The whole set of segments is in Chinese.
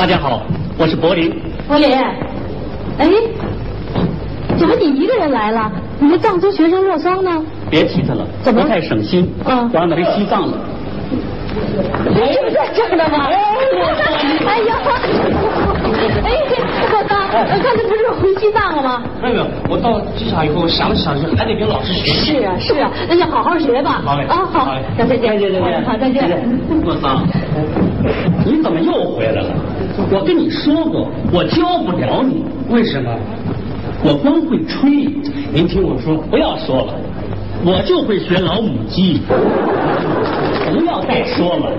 大家好，我是柏林。柏林，哎，怎么你一个人来了？你的藏族学生若桑呢？别提他了，怎么不太省心。啊我让他回西藏了。哎，这不在这儿呢吗？哎呀，哎，刚才不是回西藏了吗？没有没有，我到机场以后想想去，还得跟老师学。是啊，是啊，那就好好学吧。好嘞啊，好好嘞，那再见，再见，好，再见。莫桑，你怎么又回来了？我跟你说过，我教不了你。为什么？我光会吹。您听我说，不要说了，我就会学老母鸡。不要再说了，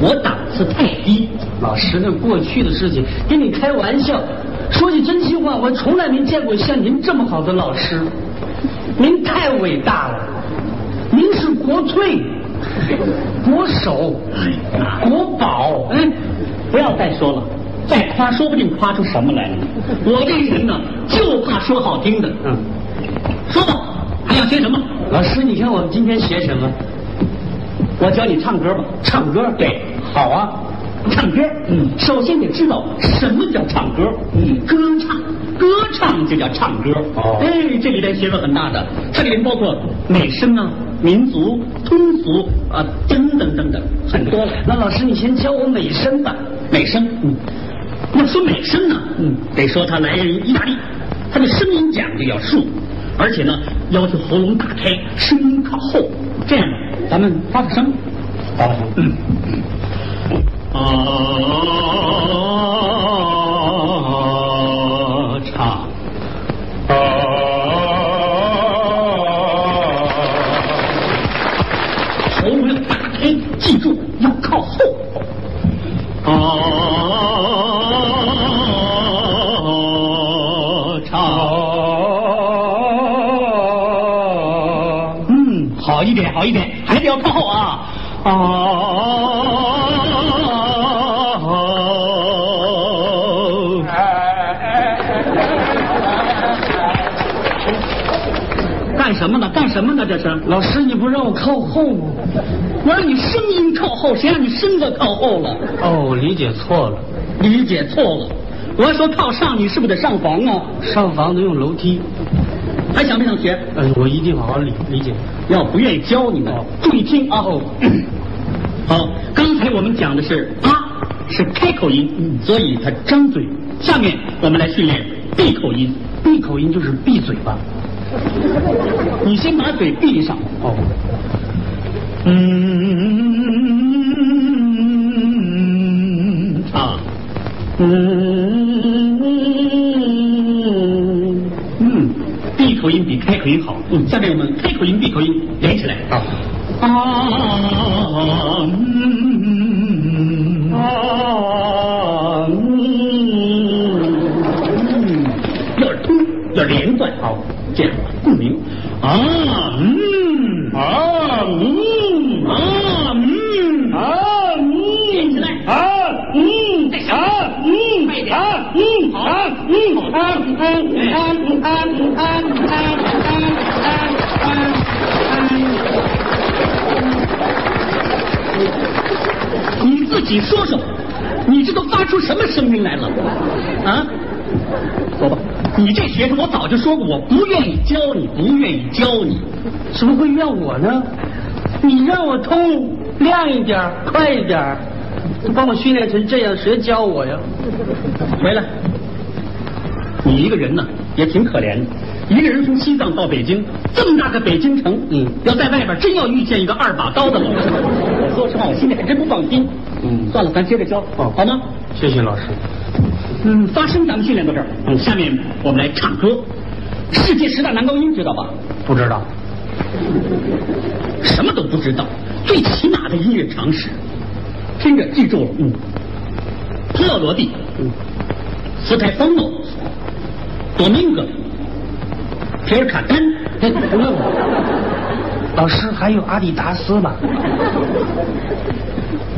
我档次太低。老师，那过去的事情，跟你开玩笑。说句真心话，我从来没见过像您这么好的老师，您太伟大了，您是国粹、国手、国宝。哎，不要再说了，再夸说不定夸出什么来了。我这人呢，就怕说好听的。嗯，说吧，还要学什么？老师，你看我们今天学什么？我教你唱歌吧。唱歌。对，好啊。唱歌，嗯。首先得知道什么叫唱歌，嗯。歌唱，歌唱就叫唱歌，哦。哎，这里边学问很大的，这里面包括美声啊、民族、通俗啊等等等等，很多了。那老师，你先教我美声吧。美声，嗯，要说美声呢，嗯。得说它来源于意大利，它的声音讲究要竖，而且呢要求喉咙打开，声音靠后，这样咱们发发声，发发声。嗯。嗯，好一点，好一点，还得要靠后啊啊！什么呢？干什么呢？这是老师，你不让我靠后吗？我让你声音靠后，谁让你身子靠后了？哦，我理解错了。理解错了。我要说靠上，你是不是得上房啊？上房得用楼梯。还想不想学？嗯，我一定好好理理解。要不愿意教你们哦，注意听啊！哦 好，刚才我们讲的是啊，是开口音，所以他张嘴。下面我们来训练闭口音。闭口音就是闭嘴巴。你先把嘴闭上。哦，嗯，啊，嗯嗯，闭口音比开口音好。嗯，下面我们开口音、闭口音连起来。好啊，嗯啊，嗯，要通，要连贯。好。啊，嗯，啊，嗯，啊，嗯，啊，嗯，连起来。啊，嗯，再小，啊，嗯，快一点。啊，嗯，好，啊，嗯，好，啊，嗯，啊，啊，啊，啊，啊，啊，你自己说说，发出什么声音来了？啊？说吧，你这学生我早就说过，我不愿意教你，不愿意教你。怎么会怨我呢？你让我通亮一点，快一点儿，都把我训练成这样，谁教我呀？回来，你一个人呢也挺可怜的，一个人从西藏到北京，这么大个北京城，嗯要在外边真要遇见一个二把刀的老师，我说实话，我心里还真不放心。嗯算了，咱接着教，哦好吗？谢谢老师。嗯，发声咱们训练到这儿，嗯，下面我们来唱歌。世界十大男高音知道吧？不知道。什么都不知道，最起码的音乐常识，听着记住了。嗯，特罗罗蒂，嗯，斯泰方诺，多明戈，皮尔卡丹。哎，不用。老师还有阿迪达斯吧？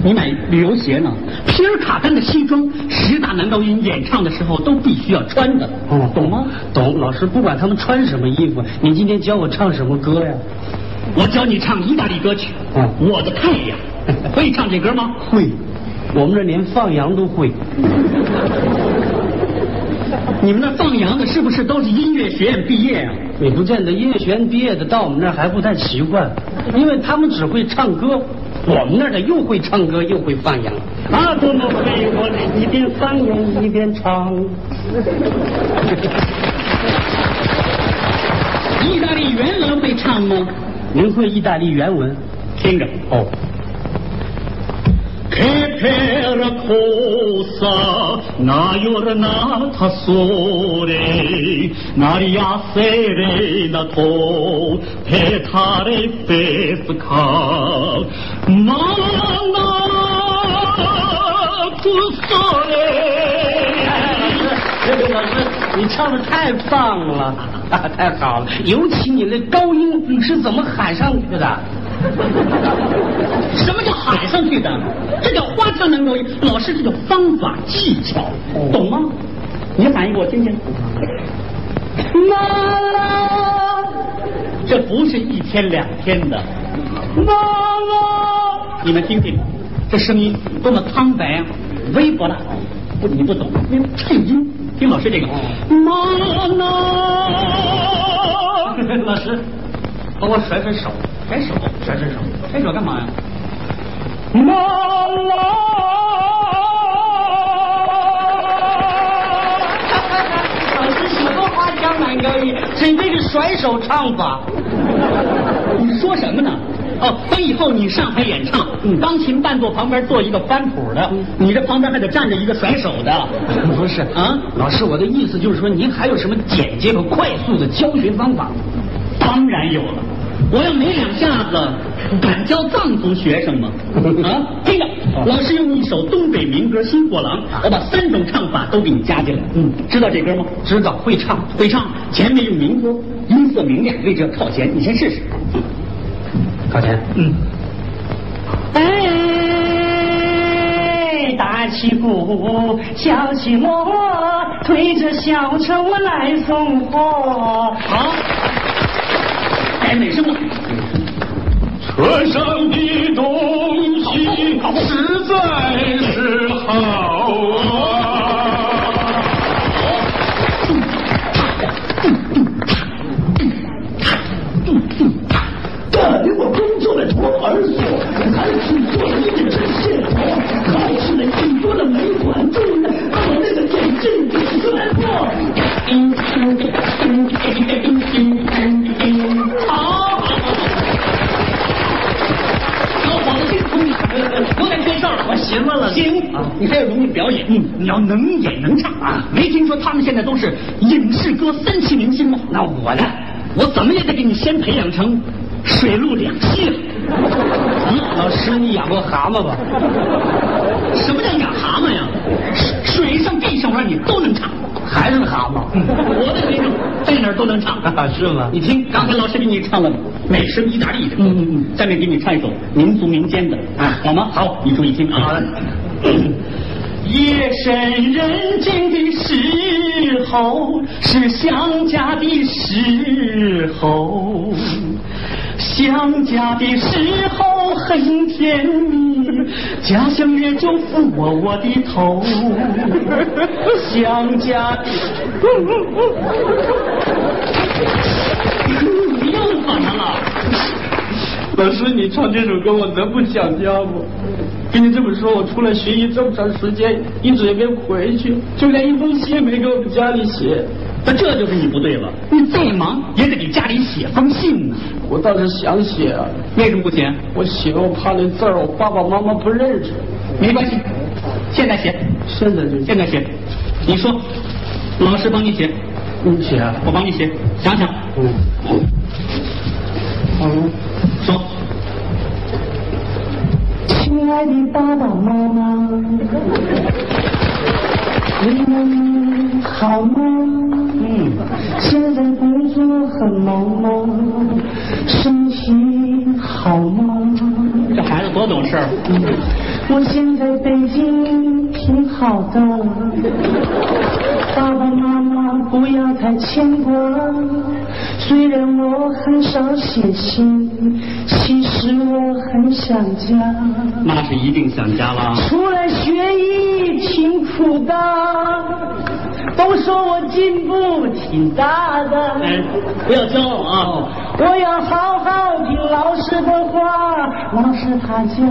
你买旅游鞋呢？皮尔卡丹的西装，十大男高音演唱的时候都必须要穿的，哦懂吗？懂。老师不管他们穿什么衣服，你今天教我唱什么歌呀？我教你唱意大利歌曲，嗯我的太阳，会唱这歌吗？会。我们这连放羊都会。你们那放羊的是不是都是音乐学院毕业啊？也不见得，音乐学院毕业的到我们那儿还不太习惯，因为他们只会唱歌，我们那儿的又会唱歌又会放羊。啊，多么会我一边放羊一边唱。意大利原文会唱吗？您会意大利原文？听着哦。Che per cosa una giornata sole, un'aria serena to petare pesca, ma tu sole. 这位老师，你唱的太棒了，太好了，尤其你那高音是怎么喊上去的？什么叫喊上去的？这叫花腔男高音。老师，这叫方法技巧，懂吗？你喊一个我听听。啦啦，这不是一天两天的。啦啦，你们听听，这声音多么苍白啊，微薄的。不，你不懂，因为颤音。听老师这个。妈啦，老师，帮我甩甩手，甩手，甩甩手，甩手干嘛呀？老师什么花腔男高音？真这个甩手唱法。你说什么呢？哦，等以后你上台演唱，嗯钢琴伴奏旁边坐一个翻谱的，你这旁边还得站着一个甩手的。不是啊老师，我的意思就是说，您还有什么简洁和快速的教学方法？当然有了，我要没两下子，敢教藏族学生吗？啊，听着，老师用一首东北民歌《新货郎》，我把三种唱法都给你加进来。嗯知道这歌吗？知道会唱，会唱，前面用民歌，音色明亮，位置要靠前，你先试试。靠前。嗯，哎，大起鼓，小起锣，推着小车我来送货。好，该美声了。车上的东西实在是好啊！行啊，你还有能力表演，嗯，你要能演能唱啊！没听说他们现在都是影视歌三栖明星吗？那我呢？我怎么也得给你先培养成水陆两栖了。嗯，老师，你养过蛤蟆吧？什么叫养蛤蟆呀？水上、地上玩你都能唱。还是蛤蟆？我的学生在哪儿都能唱，啊 是吗你听，刚才老师给你唱了美声意大利的，嗯嗯嗯下面给你唱一首民族民间的，啊好吗？好，你注意听啊。夜深人静的时候，是想家的时候。想家的时候很甜蜜，家乡月就抚摸我的头。想家的，你又怎么了？老师，你唱这首歌我能不想家吗？跟你这么说，我出来学习这么长时间，一直也没回去，就连一封信也没给我们家里写。那这就是你不对了，你再忙也得给家里写封信呢。我倒是想写啊，为什么不写？我写我怕那字儿我爸爸妈妈不认识。没关系，现在写，现在就现在写。你说，老师帮你写，你写啊？我帮你写，想想。嗯。嗯，说。亲爱的爸爸妈妈，你们好吗？嗯，现在工作很忙吗？身体好吗？这孩子多懂事儿。我现在北京挺好的，爸爸妈妈不要太牵挂。虽然我很少写信，其实我很想家。那是一定想家了。出来学艺挺苦的，都说我进步挺大的。哎，不要骄傲啊！我要好好听老师的话，老师他叫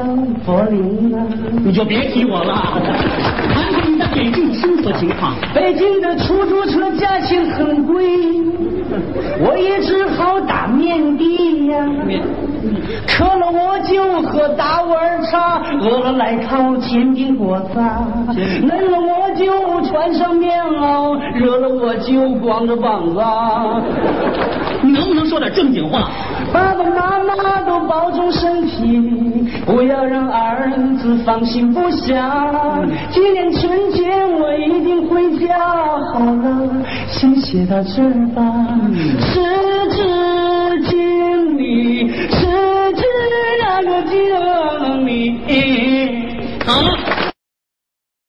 柏林啊。你就别提我了。谈谈你在北京的生活情况。北京的出租车价钱很贵，我也只好打。渴了我就喝大碗茶，饿了来烤煎饼果子，冷了我就穿上棉袄，热了我就光着膀子。你能不能说点正经话？爸爸妈妈都保重身体，不要让儿子放心不下。今年春节我一定回家。好了，先写到这儿吧。时至 مجھے